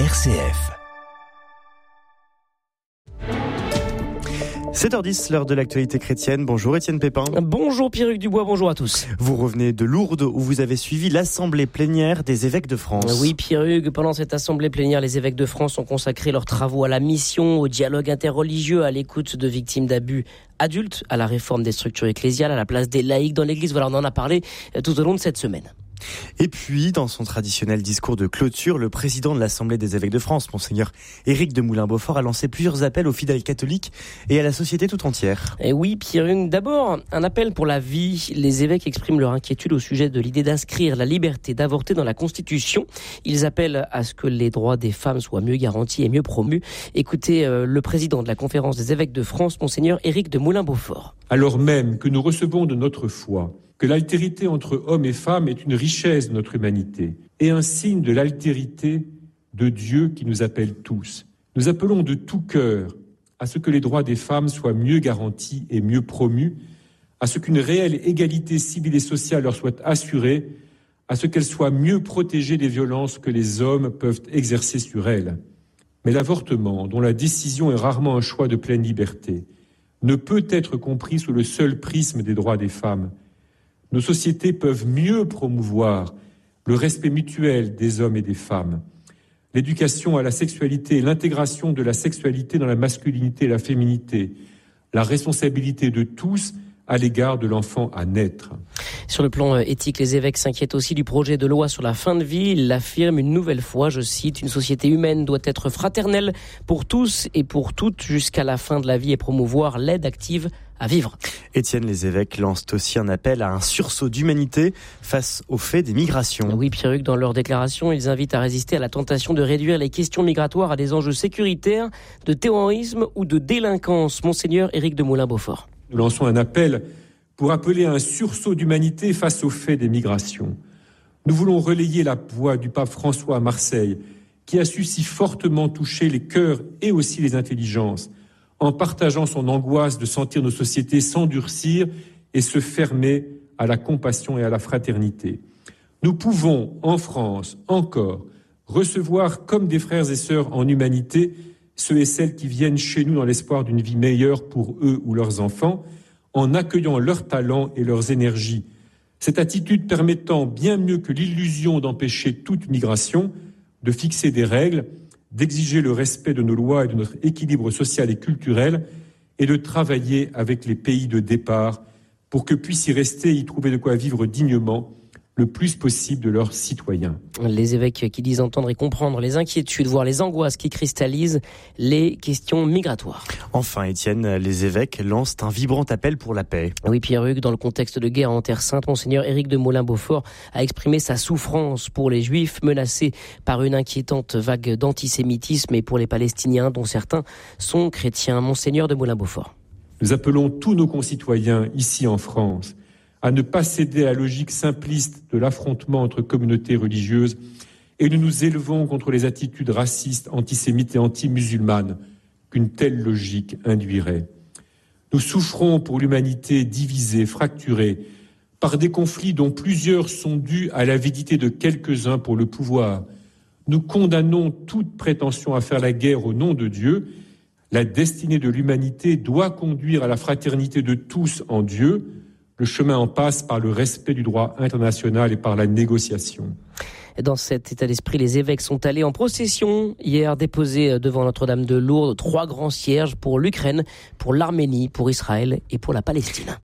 RCF. 7h10, l'heure de l'actualité chrétienne. Bonjour Étienne Pépin. Bonjour Pierruc Dubois, bonjour à tous. Vous revenez de Lourdes où vous avez suivi l'assemblée plénière des évêques de France. Oui Pierruc, pendant cette assemblée plénière, les évêques de France ont consacré leurs travaux à la mission, au dialogue interreligieux, à l'écoute de victimes d'abus adultes, à la réforme des structures ecclésiales, à la place des laïcs dans l'Église. Voilà, on en a parlé tout au long de cette semaine. Et puis, dans son traditionnel discours de clôture, le président de l'Assemblée des évêques de France, monseigneur Éric de Moulin-Beaufort, a lancé plusieurs appels aux fidèles catholiques et à la société tout entière. Et oui, Pierre, d'abord, un appel pour la vie. Les évêques expriment leur inquiétude au sujet de l'idée d'inscrire la liberté d'avorter dans la Constitution. Ils appellent à ce que les droits des femmes soient mieux garantis et mieux promus. Écoutez euh, le président de la conférence des évêques de France, monseigneur Éric de Moulin-Beaufort. Alors même que nous recevons de notre foi que l'altérité entre hommes et femmes est une richesse de notre humanité et un signe de l'altérité de Dieu qui nous appelle tous. Nous appelons de tout cœur à ce que les droits des femmes soient mieux garantis et mieux promus, à ce qu'une réelle égalité civile et sociale leur soit assurée, à ce qu'elles soient mieux protégées des violences que les hommes peuvent exercer sur elles. Mais l'avortement, dont la décision est rarement un choix de pleine liberté, ne peut être compris sous le seul prisme des droits des femmes. Nos sociétés peuvent mieux promouvoir le respect mutuel des hommes et des femmes, l'éducation à la sexualité l'intégration de la sexualité dans la masculinité et la féminité, la responsabilité de tous à l'égard de l'enfant à naître. Sur le plan euh, éthique, les évêques s'inquiètent aussi du projet de loi sur la fin de vie. Ils l'affirment une nouvelle fois, je cite, une société humaine doit être fraternelle pour tous et pour toutes jusqu'à la fin de la vie et promouvoir l'aide active à vivre. Étienne, les évêques lancent aussi un appel à un sursaut d'humanité face au fait des migrations. Oui, Pierruc, dans leur déclaration, ils invitent à résister à la tentation de réduire les questions migratoires à des enjeux sécuritaires, de terrorisme ou de délinquance. Monseigneur Éric de Moulin-Beaufort. Nous lançons un appel pour appeler à un sursaut d'humanité face au fait des migrations. Nous voulons relayer la voix du pape François à Marseille, qui a su si fortement toucher les cœurs et aussi les intelligences en partageant son angoisse de sentir nos sociétés s'endurcir et se fermer à la compassion et à la fraternité. Nous pouvons, en France, encore, recevoir comme des frères et sœurs en humanité ceux et celles qui viennent chez nous dans l'espoir d'une vie meilleure pour eux ou leurs enfants, en accueillant leurs talents et leurs énergies. Cette attitude permettant, bien mieux que l'illusion d'empêcher toute migration, de fixer des règles d'exiger le respect de nos lois et de notre équilibre social et culturel, et de travailler avec les pays de départ pour que puissent y rester et y trouver de quoi vivre dignement le plus possible de leurs citoyens. Les évêques qui disent entendre et comprendre les inquiétudes, voire les angoisses qui cristallisent les questions migratoires. Enfin, Étienne, les évêques lancent un vibrant appel pour la paix. Oui, Pierre-Hugues, dans le contexte de guerre en Terre Sainte, Monseigneur Éric de Molin-Beaufort a exprimé sa souffrance pour les Juifs menacés par une inquiétante vague d'antisémitisme et pour les Palestiniens dont certains sont chrétiens. Monseigneur de Molin-Beaufort. Nous appelons tous nos concitoyens ici en France à ne pas céder à la logique simpliste de l'affrontement entre communautés religieuses et nous nous élevons contre les attitudes racistes, antisémites et anti-musulmanes qu'une telle logique induirait. Nous souffrons pour l'humanité divisée, fracturée, par des conflits dont plusieurs sont dus à l'avidité de quelques-uns pour le pouvoir. Nous condamnons toute prétention à faire la guerre au nom de Dieu. La destinée de l'humanité doit conduire à la fraternité de tous en Dieu, le chemin en passe par le respect du droit international et par la négociation. Dans cet état d'esprit, les évêques sont allés en procession hier déposer devant Notre-Dame de Lourdes trois grands cierges pour l'Ukraine, pour l'Arménie, pour Israël et pour la Palestine.